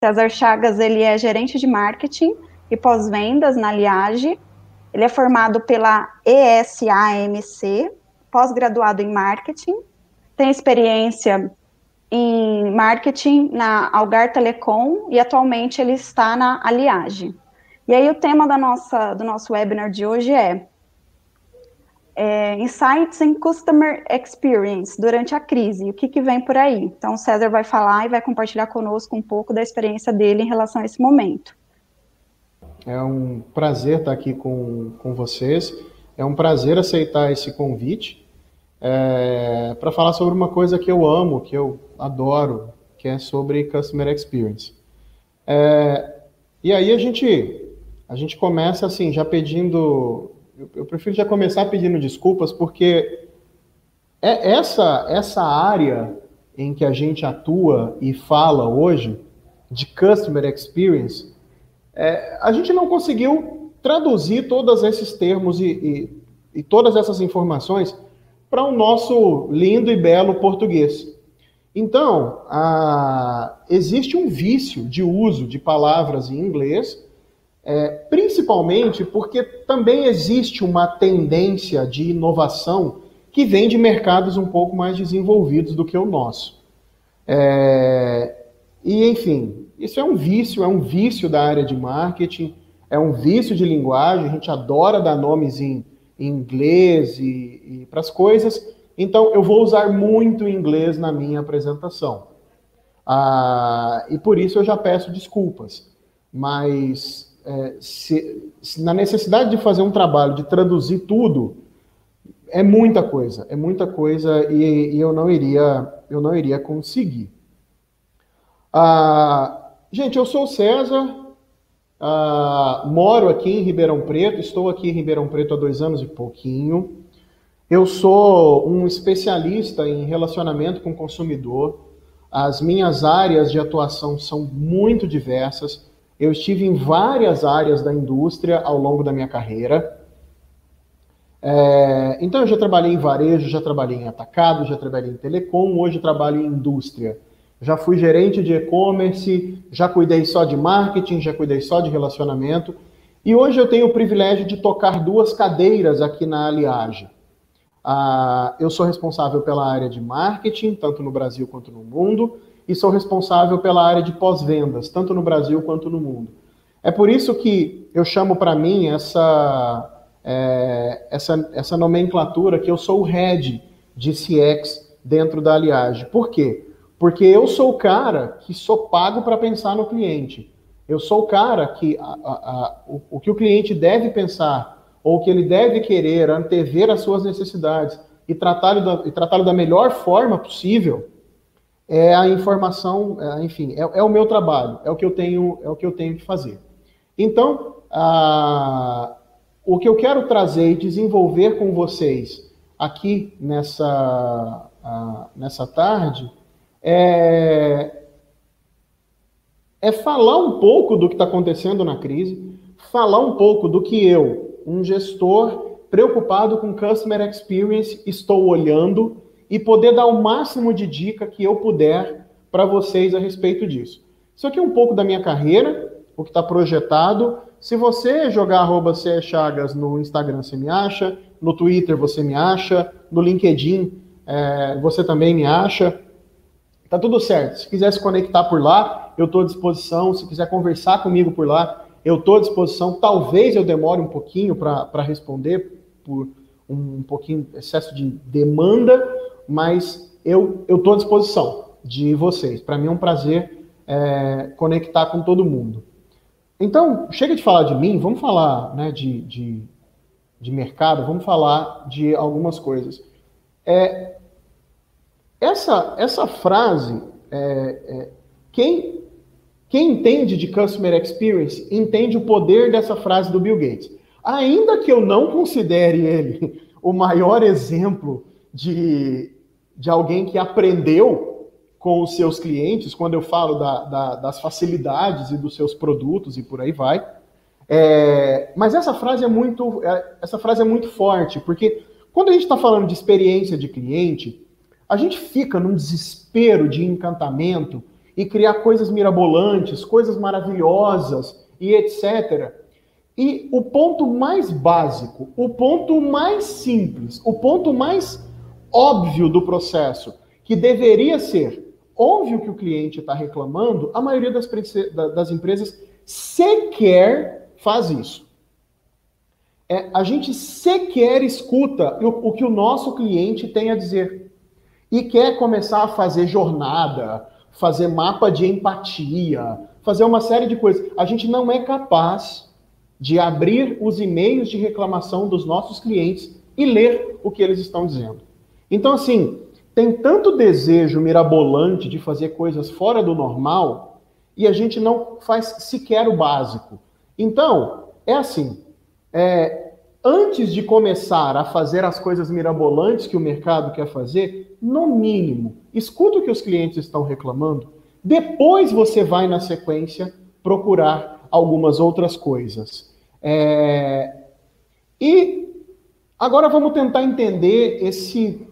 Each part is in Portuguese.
César Chagas, ele é gerente de marketing e pós-vendas na Liage. Ele é formado pela ESAMC, pós-graduado em marketing. Tem experiência em marketing na Algar Telecom e atualmente ele está na Aliage. E aí o tema da nossa, do nosso webinar de hoje é, é Insights in Customer Experience durante a crise, o que, que vem por aí. Então o César vai falar e vai compartilhar conosco um pouco da experiência dele em relação a esse momento. É um prazer estar aqui com, com vocês, é um prazer aceitar esse convite é, para falar sobre uma coisa que eu amo, que eu adoro, que é sobre Customer Experience. É, e aí a gente, a gente começa assim, já pedindo, eu, eu prefiro já começar pedindo desculpas, porque é essa, essa área em que a gente atua e fala hoje, de Customer Experience, é, a gente não conseguiu traduzir todos esses termos e, e, e todas essas informações para o nosso lindo e belo português. Então, a, existe um vício de uso de palavras em inglês, é, principalmente porque também existe uma tendência de inovação que vem de mercados um pouco mais desenvolvidos do que o nosso. É, e, enfim, isso é um vício, é um vício da área de marketing, é um vício de linguagem, a gente adora dar nomes em em inglês e, e para as coisas. Então, eu vou usar muito inglês na minha apresentação. Ah, e por isso eu já peço desculpas. Mas é, se, se, na necessidade de fazer um trabalho, de traduzir tudo, é muita coisa, é muita coisa e, e eu não iria, eu não iria conseguir. Ah, gente, eu sou o César, Uh, moro aqui em Ribeirão Preto, estou aqui em Ribeirão Preto há dois anos e pouquinho. Eu sou um especialista em relacionamento com o consumidor. As minhas áreas de atuação são muito diversas. Eu estive em várias áreas da indústria ao longo da minha carreira. É, então, eu já trabalhei em varejo, já trabalhei em atacado, já trabalhei em telecom, hoje trabalho em indústria já fui gerente de e-commerce, já cuidei só de marketing, já cuidei só de relacionamento. E hoje eu tenho o privilégio de tocar duas cadeiras aqui na Aliage. Ah, eu sou responsável pela área de marketing, tanto no Brasil quanto no mundo, e sou responsável pela área de pós-vendas, tanto no Brasil quanto no mundo. É por isso que eu chamo para mim essa, é, essa, essa nomenclatura que eu sou o head de CX dentro da Aliage. Por quê? Porque eu sou o cara que sou pago para pensar no cliente. Eu sou o cara que a, a, a, o, o, que o cliente deve pensar, ou que ele deve querer, antever as suas necessidades e tratá-lo da, tratá da melhor forma possível, é a informação, é, enfim, é, é, o meu trabalho, é o que eu tenho, é o que eu tenho que fazer. Então, o que eu quero trazer e desenvolver com vocês aqui nessa, nessa tarde é, é falar um pouco do que está acontecendo na crise, falar um pouco do que eu, um gestor preocupado com customer experience, estou olhando e poder dar o máximo de dica que eu puder para vocês a respeito disso. Isso aqui é um pouco da minha carreira, o que está projetado. Se você jogar arroba Chagas no Instagram, você me acha. No Twitter, você me acha. No LinkedIn, é, você também me acha. Tá tudo certo. Se quiser se conectar por lá, eu estou à disposição. Se quiser conversar comigo por lá, eu estou à disposição. Talvez eu demore um pouquinho para responder, por um pouquinho excesso de demanda, mas eu estou à disposição de vocês. Para mim é um prazer é, conectar com todo mundo. Então, chega de falar de mim, vamos falar né, de, de, de mercado, vamos falar de algumas coisas. É, essa, essa frase, é, é, quem, quem entende de Customer Experience entende o poder dessa frase do Bill Gates. Ainda que eu não considere ele o maior exemplo de, de alguém que aprendeu com os seus clientes, quando eu falo da, da, das facilidades e dos seus produtos e por aí vai. É, mas essa frase é muito, é, essa frase é muito forte, porque quando a gente está falando de experiência de cliente, a gente fica num desespero de encantamento e criar coisas mirabolantes, coisas maravilhosas e etc. E o ponto mais básico, o ponto mais simples, o ponto mais óbvio do processo, que deveria ser ouve o que o cliente está reclamando, a maioria das, das empresas sequer faz isso. É, a gente sequer escuta o, o que o nosso cliente tem a dizer. E quer começar a fazer jornada, fazer mapa de empatia, fazer uma série de coisas. A gente não é capaz de abrir os e-mails de reclamação dos nossos clientes e ler o que eles estão dizendo. Então, assim, tem tanto desejo mirabolante de fazer coisas fora do normal e a gente não faz sequer o básico. Então, é assim: é, antes de começar a fazer as coisas mirabolantes que o mercado quer fazer, no mínimo, escuta o que os clientes estão reclamando, depois você vai na sequência procurar algumas outras coisas. É, e agora vamos tentar entender esse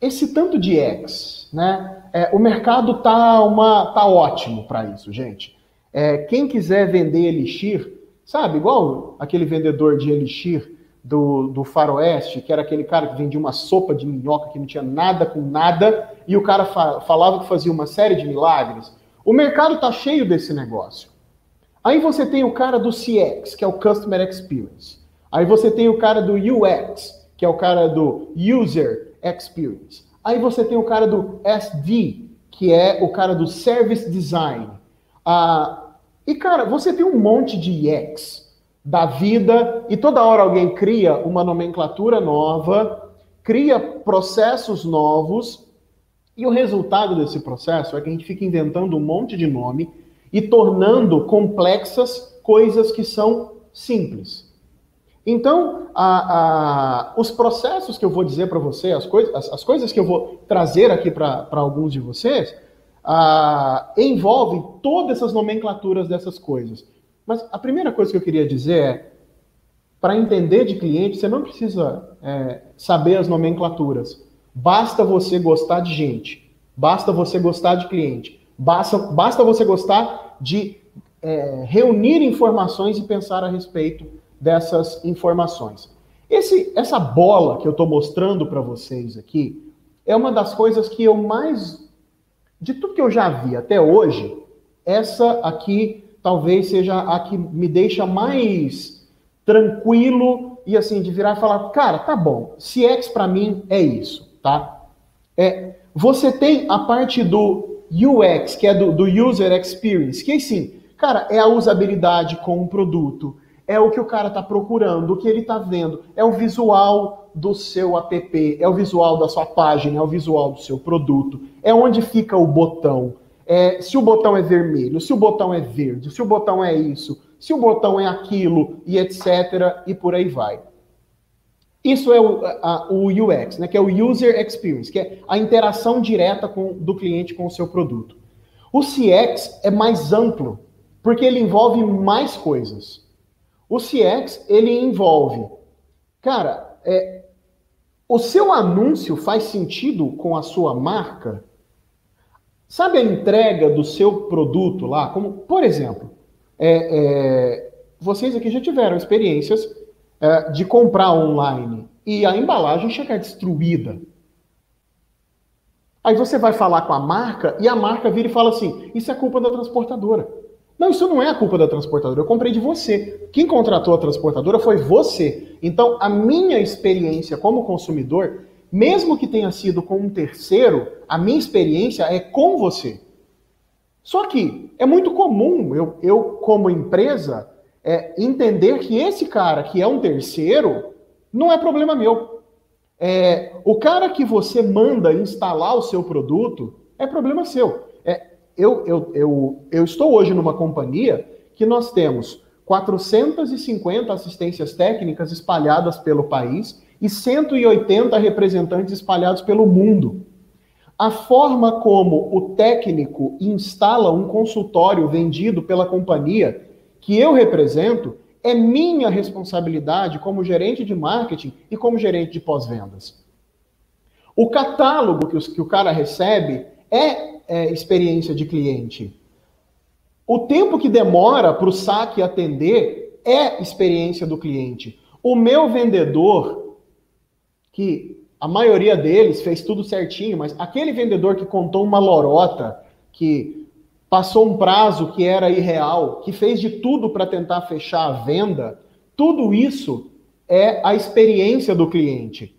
esse tanto de X, né? É, o mercado tá uma tá ótimo para isso, gente. É, quem quiser vender elixir, sabe, igual aquele vendedor de elixir do, do faroeste, que era aquele cara que vendia uma sopa de minhoca que não tinha nada com nada, e o cara fa falava que fazia uma série de milagres. O mercado tá cheio desse negócio. Aí você tem o cara do CX, que é o Customer Experience. Aí você tem o cara do UX, que é o cara do User Experience. Aí você tem o cara do SD, que é o cara do Service Design. Ah, e, cara, você tem um monte de UX da vida e toda hora alguém cria uma nomenclatura nova, cria processos novos e o resultado desse processo é que a gente fica inventando um monte de nome e tornando complexas coisas que são simples. Então, a, a, os processos que eu vou dizer para você, as, coisa, as, as, coisas que eu vou trazer aqui para alguns de vocês, a, envolvem todas essas nomenclaturas dessas coisas. Mas a primeira coisa que eu queria dizer é, para entender de cliente, você não precisa é, saber as nomenclaturas. Basta você gostar de gente. Basta você gostar de cliente. Basta, basta você gostar de é, reunir informações e pensar a respeito dessas informações. Esse, essa bola que eu estou mostrando para vocês aqui é uma das coisas que eu mais, de tudo que eu já vi até hoje, essa aqui talvez seja a que me deixa mais tranquilo e assim de virar e falar, cara, tá bom, CX para mim é isso, tá? É, você tem a parte do UX, que é do, do User Experience, que assim, cara, é a usabilidade com o produto, é o que o cara está procurando, o que ele está vendo, é o visual do seu app, é o visual da sua página, é o visual do seu produto, é onde fica o botão. É, se o botão é vermelho, se o botão é verde, se o botão é isso, se o botão é aquilo, e etc. e por aí vai. Isso é o, a, o UX, né, que é o User Experience, que é a interação direta com, do cliente com o seu produto. O CX é mais amplo, porque ele envolve mais coisas. O CX, ele envolve, cara, é, o seu anúncio faz sentido com a sua marca? Sabe a entrega do seu produto lá? Como, por exemplo, é, é, vocês aqui já tiveram experiências é, de comprar online e a embalagem chegar destruída. Aí você vai falar com a marca e a marca vira e fala assim: isso é culpa da transportadora. Não, isso não é a culpa da transportadora. Eu comprei de você. Quem contratou a transportadora foi você. Então, a minha experiência como consumidor, mesmo que tenha sido com um terceiro, a minha experiência é com você. Só que é muito comum eu, eu como empresa, é, entender que esse cara que é um terceiro não é problema meu. É, o cara que você manda instalar o seu produto é problema seu. Eu, eu, eu, eu estou hoje numa companhia que nós temos 450 assistências técnicas espalhadas pelo país e 180 representantes espalhados pelo mundo. A forma como o técnico instala um consultório vendido pela companhia que eu represento é minha responsabilidade como gerente de marketing e como gerente de pós-vendas. O catálogo que, os, que o cara recebe é é experiência de cliente. O tempo que demora para o saque atender é experiência do cliente. O meu vendedor, que a maioria deles fez tudo certinho, mas aquele vendedor que contou uma lorota, que passou um prazo que era irreal, que fez de tudo para tentar fechar a venda, tudo isso é a experiência do cliente.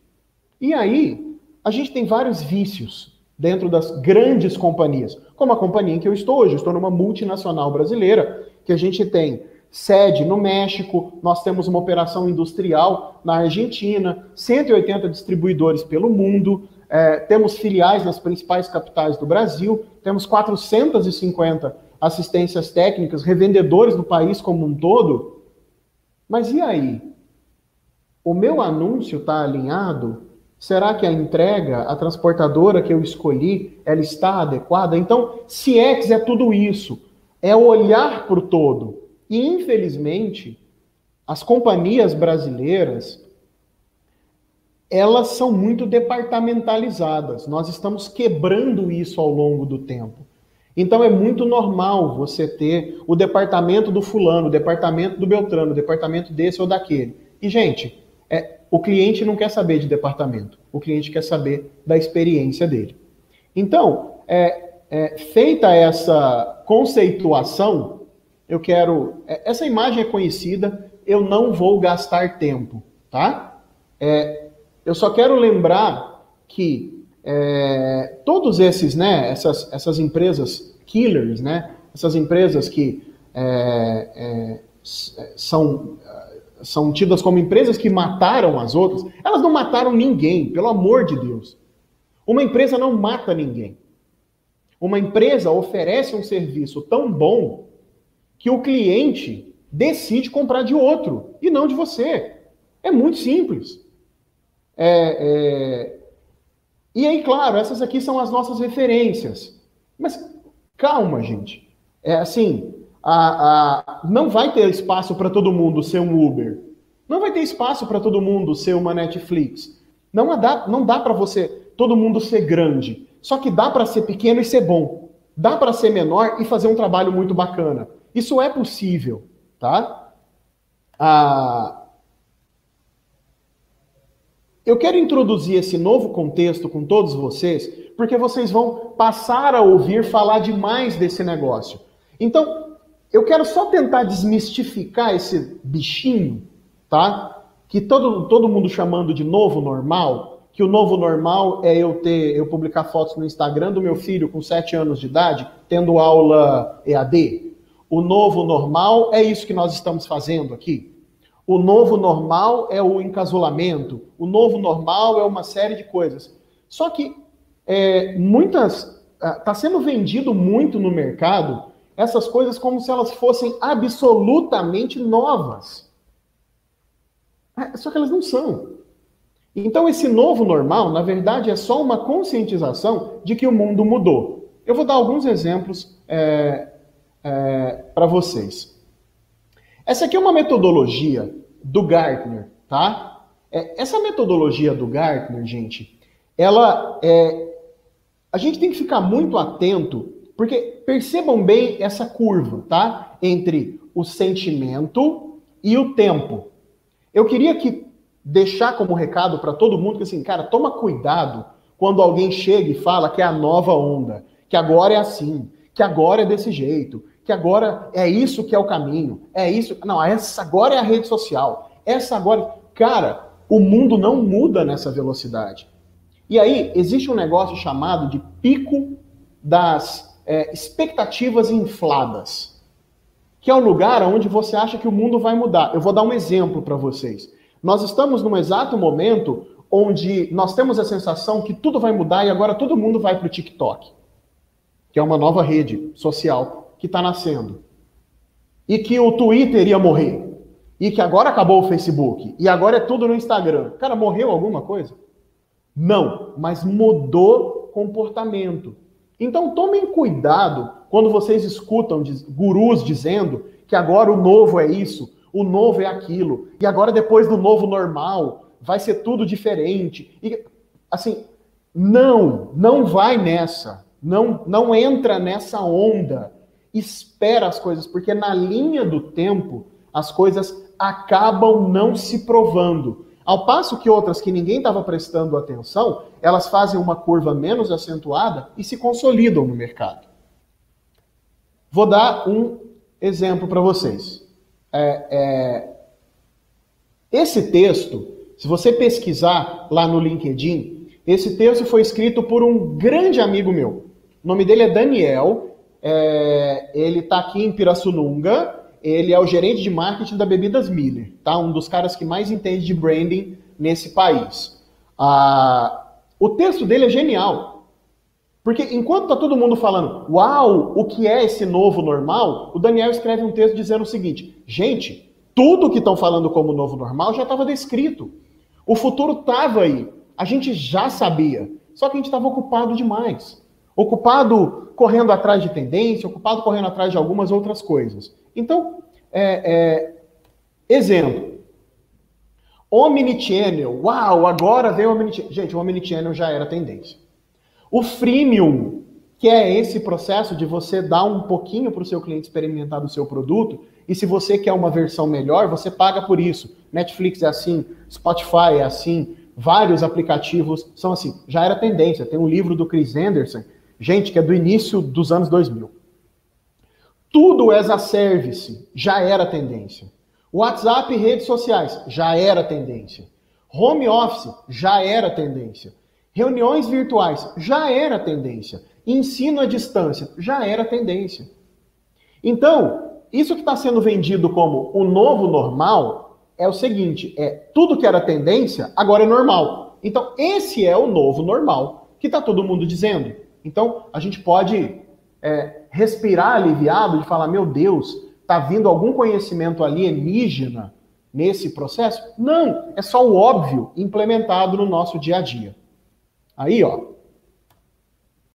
E aí, a gente tem vários vícios dentro das grandes companhias, como a companhia em que eu estou hoje. Estou numa multinacional brasileira, que a gente tem sede no México, nós temos uma operação industrial na Argentina, 180 distribuidores pelo mundo, é, temos filiais nas principais capitais do Brasil, temos 450 assistências técnicas, revendedores no país como um todo. Mas e aí? O meu anúncio está alinhado Será que a entrega, a transportadora que eu escolhi, ela está adequada? Então, CX é tudo isso. É olhar para o todo. E, infelizmente, as companhias brasileiras, elas são muito departamentalizadas. Nós estamos quebrando isso ao longo do tempo. Então é muito normal você ter o departamento do fulano, o departamento do Beltrano, o departamento desse ou daquele. E, gente, é, o cliente não quer saber de departamento, o cliente quer saber da experiência dele. Então, é, é, feita essa conceituação, eu quero. É, essa imagem é conhecida, eu não vou gastar tempo, tá? É, eu só quero lembrar que é, todos esses, né, essas, essas empresas killers, né, essas empresas que são são tidas como empresas que mataram as outras, elas não mataram ninguém, pelo amor de Deus. Uma empresa não mata ninguém. Uma empresa oferece um serviço tão bom que o cliente decide comprar de outro e não de você. É muito simples. É, é... E aí, claro, essas aqui são as nossas referências. Mas calma, gente. É assim, a, a, não vai ter espaço para todo mundo ser um Uber. Não vai ter espaço para todo mundo ser uma Netflix. Não dá, não dá para você todo mundo ser grande. Só que dá para ser pequeno e ser bom. Dá para ser menor e fazer um trabalho muito bacana. Isso é possível, tá? Ah, eu quero introduzir esse novo contexto com todos vocês, porque vocês vão passar a ouvir falar demais desse negócio. Então, eu quero só tentar desmistificar esse bichinho, tá? Que todo, todo mundo chamando de novo normal, que o novo normal é eu ter, eu publicar fotos no Instagram do meu filho com 7 anos de idade, tendo aula EAD. O novo normal é isso que nós estamos fazendo aqui. O novo normal é o encasulamento. O novo normal é uma série de coisas. Só que é, muitas. Está sendo vendido muito no mercado essas coisas como se elas fossem absolutamente novas. É, só que elas não são. Então, esse novo normal, na verdade, é só uma conscientização de que o mundo mudou. Eu vou dar alguns exemplos é, é, para vocês. Essa aqui é uma metodologia do Gartner, tá? É, essa metodologia do Gartner, gente, ela é. A gente tem que ficar muito atento porque percebam bem essa curva, tá? Entre o sentimento e o tempo. Eu queria que deixar como recado para todo mundo que assim, cara, toma cuidado quando alguém chega e fala que é a nova onda, que agora é assim, que agora é desse jeito, que agora é isso que é o caminho, é isso. Não, essa agora é a rede social. Essa agora, cara, o mundo não muda nessa velocidade. E aí existe um negócio chamado de pico das é, expectativas infladas, que é o lugar onde você acha que o mundo vai mudar. Eu vou dar um exemplo para vocês. Nós estamos num exato momento onde nós temos a sensação que tudo vai mudar e agora todo mundo vai para o TikTok, que é uma nova rede social que está nascendo. E que o Twitter ia morrer. E que agora acabou o Facebook. E agora é tudo no Instagram. Cara, morreu alguma coisa? Não, mas mudou comportamento. Então tomem cuidado quando vocês escutam gurus dizendo que agora o novo é isso, o novo é aquilo, e agora depois do novo normal vai ser tudo diferente. E assim, não, não vai nessa. Não, não entra nessa onda. Espera as coisas, porque na linha do tempo as coisas acabam não se provando. Ao passo que outras que ninguém estava prestando atenção, elas fazem uma curva menos acentuada e se consolidam no mercado. Vou dar um exemplo para vocês. É, é, esse texto, se você pesquisar lá no LinkedIn, esse texto foi escrito por um grande amigo meu. O nome dele é Daniel. É, ele está aqui em Pirassununga ele é o gerente de marketing da Bebidas Miller, tá? Um dos caras que mais entende de branding nesse país. Ah, o texto dele é genial. Porque enquanto tá todo mundo falando, uau, o que é esse novo normal? O Daniel escreve um texto dizendo o seguinte: gente, tudo que estão falando como novo normal já estava descrito. O futuro estava aí. A gente já sabia. Só que a gente estava ocupado demais. Ocupado correndo atrás de tendência, ocupado correndo atrás de algumas outras coisas. Então, é, é, exemplo. Omnichannel. Uau, agora veio o Omnichannel. Gente, o Omnichannel já era tendência. O freemium, que é esse processo de você dar um pouquinho para o seu cliente experimentar do seu produto, e se você quer uma versão melhor, você paga por isso. Netflix é assim, Spotify é assim, vários aplicativos são assim. Já era tendência. Tem um livro do Chris Anderson, gente, que é do início dos anos 2000. Tudo as a service já era tendência. WhatsApp e redes sociais já era tendência. Home office já era tendência. Reuniões virtuais já era tendência. Ensino à distância já era tendência. Então, isso que está sendo vendido como o novo normal é o seguinte: é tudo que era tendência agora é normal. Então, esse é o novo normal que está todo mundo dizendo. Então, a gente pode é, respirar aliviado de falar, meu Deus, está vindo algum conhecimento alienígena nesse processo? Não, é só o óbvio implementado no nosso dia a dia. Aí, ó,